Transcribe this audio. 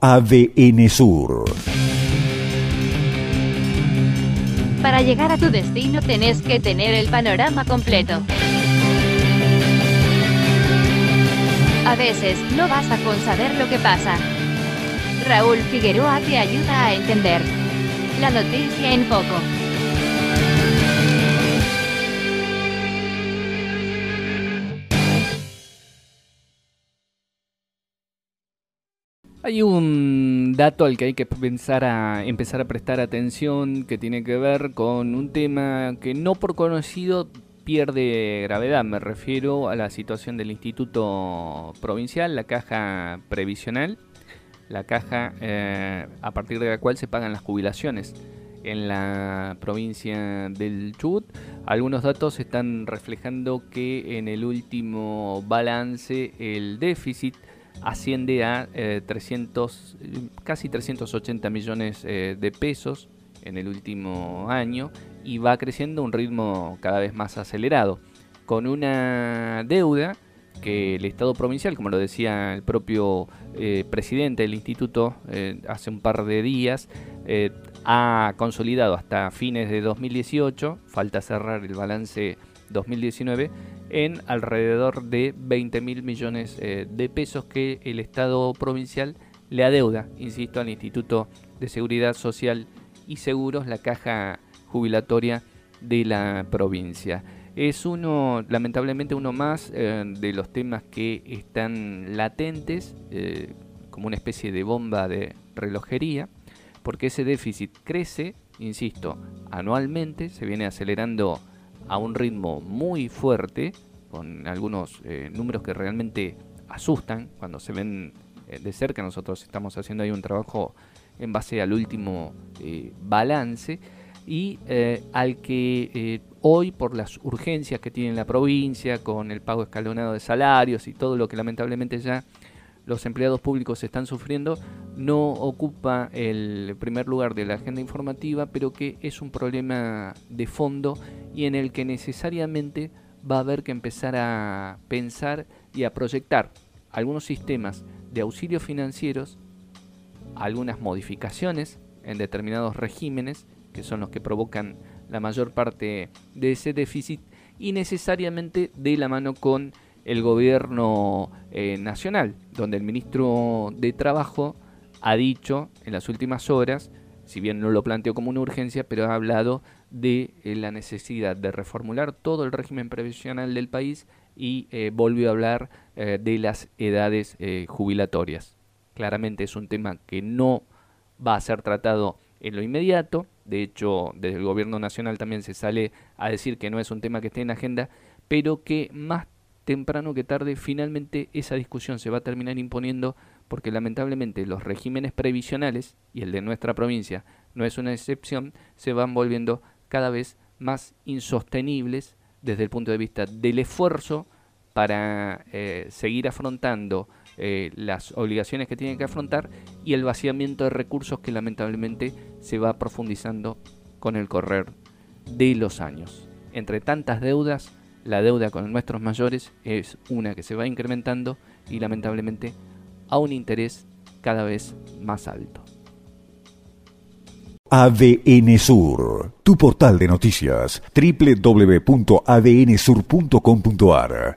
ADN Sur. Para llegar a tu destino tenés que tener el panorama completo. A veces no basta con saber lo que pasa. Raúl Figueroa te ayuda a entender. La noticia en poco. Hay un dato al que hay que empezar a prestar atención que tiene que ver con un tema que no por conocido pierde gravedad. Me refiero a la situación del Instituto Provincial, la caja previsional, la caja eh, a partir de la cual se pagan las jubilaciones en la provincia del Chubut. Algunos datos están reflejando que en el último balance el déficit asciende a 300, eh, casi 380 millones eh, de pesos en el último año y va creciendo a un ritmo cada vez más acelerado, con una deuda que el Estado provincial, como lo decía el propio eh, presidente del instituto hace un par de días, ha consolidado hasta fines de 2018, falta cerrar el balance 2019, en alrededor de 20 mil millones eh, de pesos que el Estado provincial le adeuda, insisto, al Instituto de Seguridad Social y Seguros, la caja jubilatoria de la provincia. Es uno, lamentablemente, uno más eh, de los temas que están latentes, eh, como una especie de bomba de relojería, porque ese déficit crece, insisto, anualmente, se viene acelerando a un ritmo muy fuerte, con algunos eh, números que realmente asustan cuando se ven eh, de cerca. Nosotros estamos haciendo ahí un trabajo en base al último eh, balance y al que hoy por las urgencias que tiene la provincia con el pago escalonado de salarios y todo lo que lamentablemente ya los empleados públicos están sufriendo, no ocupa el primer lugar de la agenda informativa, pero que es un problema de fondo y en el que necesariamente va a haber que empezar a pensar y a proyectar algunos sistemas de auxilio financieros, algunas modificaciones en determinados regímenes, que son los que provocan la mayor parte de ese déficit, y necesariamente de la mano con el gobierno eh, nacional, donde el ministro de Trabajo ha dicho en las últimas horas, si bien no lo planteó como una urgencia, pero ha hablado de eh, la necesidad de reformular todo el régimen previsional del país y eh, volvió a hablar de las edades jubilatorias. Claramente es un tema que no va a ser tratado en lo inmediato, de hecho desde el gobierno nacional también se sale a decir que no es un tema que esté en agenda, pero que más temprano que tarde finalmente esa discusión se va a terminar imponiendo porque lamentablemente los regímenes previsionales, y el de nuestra provincia no es una excepción, se van volviendo cada vez más insostenibles desde el punto de vista del esfuerzo para eh, seguir afrontando eh, las obligaciones que tienen que afrontar y el vaciamiento de recursos que lamentablemente se va profundizando con el correr de los años. Entre tantas deudas, la deuda con nuestros mayores es una que se va incrementando y lamentablemente a un interés cada vez más alto. ADN Sur, tu portal de noticias, www.adnsur.com.ar